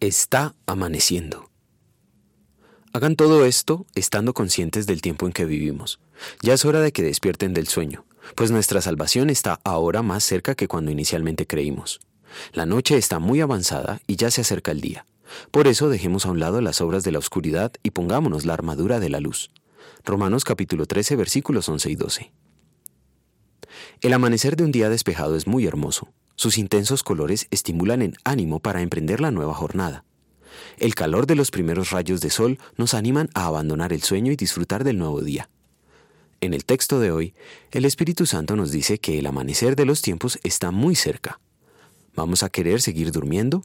Está amaneciendo. Hagan todo esto estando conscientes del tiempo en que vivimos. Ya es hora de que despierten del sueño, pues nuestra salvación está ahora más cerca que cuando inicialmente creímos. La noche está muy avanzada y ya se acerca el día. Por eso dejemos a un lado las obras de la oscuridad y pongámonos la armadura de la luz. Romanos capítulo 13 versículos 11 y 12. El amanecer de un día despejado es muy hermoso. Sus intensos colores estimulan el ánimo para emprender la nueva jornada. El calor de los primeros rayos de sol nos animan a abandonar el sueño y disfrutar del nuevo día. En el texto de hoy, el Espíritu Santo nos dice que el amanecer de los tiempos está muy cerca. ¿Vamos a querer seguir durmiendo?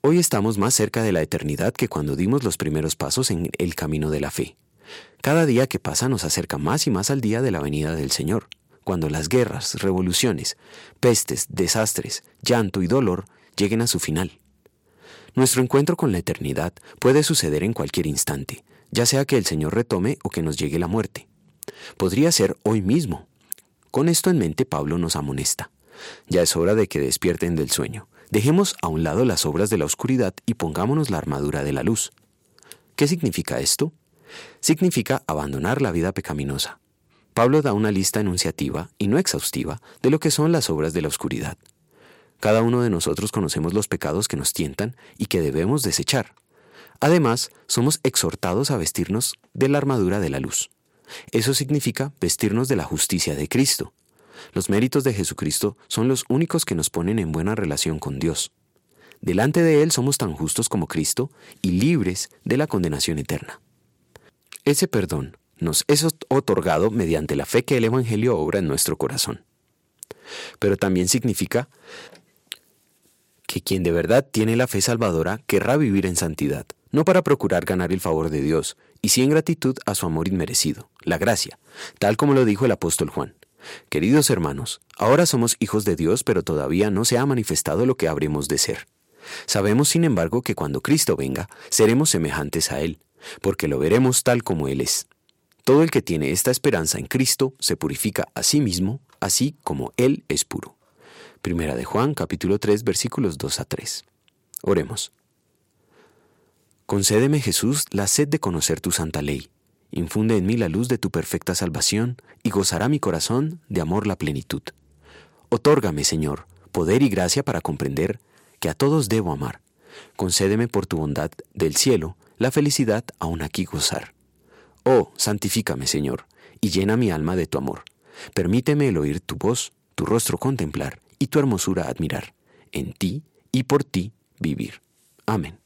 Hoy estamos más cerca de la eternidad que cuando dimos los primeros pasos en el camino de la fe. Cada día que pasa nos acerca más y más al día de la venida del Señor cuando las guerras, revoluciones, pestes, desastres, llanto y dolor lleguen a su final. Nuestro encuentro con la eternidad puede suceder en cualquier instante, ya sea que el Señor retome o que nos llegue la muerte. Podría ser hoy mismo. Con esto en mente Pablo nos amonesta. Ya es hora de que despierten del sueño. Dejemos a un lado las obras de la oscuridad y pongámonos la armadura de la luz. ¿Qué significa esto? Significa abandonar la vida pecaminosa, Pablo da una lista enunciativa y no exhaustiva de lo que son las obras de la oscuridad. Cada uno de nosotros conocemos los pecados que nos tientan y que debemos desechar. Además, somos exhortados a vestirnos de la armadura de la luz. Eso significa vestirnos de la justicia de Cristo. Los méritos de Jesucristo son los únicos que nos ponen en buena relación con Dios. Delante de Él somos tan justos como Cristo y libres de la condenación eterna. Ese perdón nos es otorgado mediante la fe que el Evangelio obra en nuestro corazón. Pero también significa que quien de verdad tiene la fe salvadora querrá vivir en santidad, no para procurar ganar el favor de Dios, y sí en gratitud a su amor inmerecido, la gracia, tal como lo dijo el apóstol Juan. Queridos hermanos, ahora somos hijos de Dios, pero todavía no se ha manifestado lo que habremos de ser. Sabemos, sin embargo, que cuando Cristo venga, seremos semejantes a Él, porque lo veremos tal como Él es. Todo el que tiene esta esperanza en Cristo se purifica a sí mismo, así como Él es puro. Primera de Juan capítulo 3 versículos 2 a 3. Oremos. Concédeme Jesús la sed de conocer tu santa ley. Infunde en mí la luz de tu perfecta salvación y gozará mi corazón de amor la plenitud. Otórgame, Señor, poder y gracia para comprender que a todos debo amar. Concédeme por tu bondad del cielo la felicidad aún aquí gozar. Oh, santifícame, Señor, y llena mi alma de tu amor. Permíteme el oír tu voz, tu rostro contemplar y tu hermosura admirar. En ti y por ti vivir. Amén.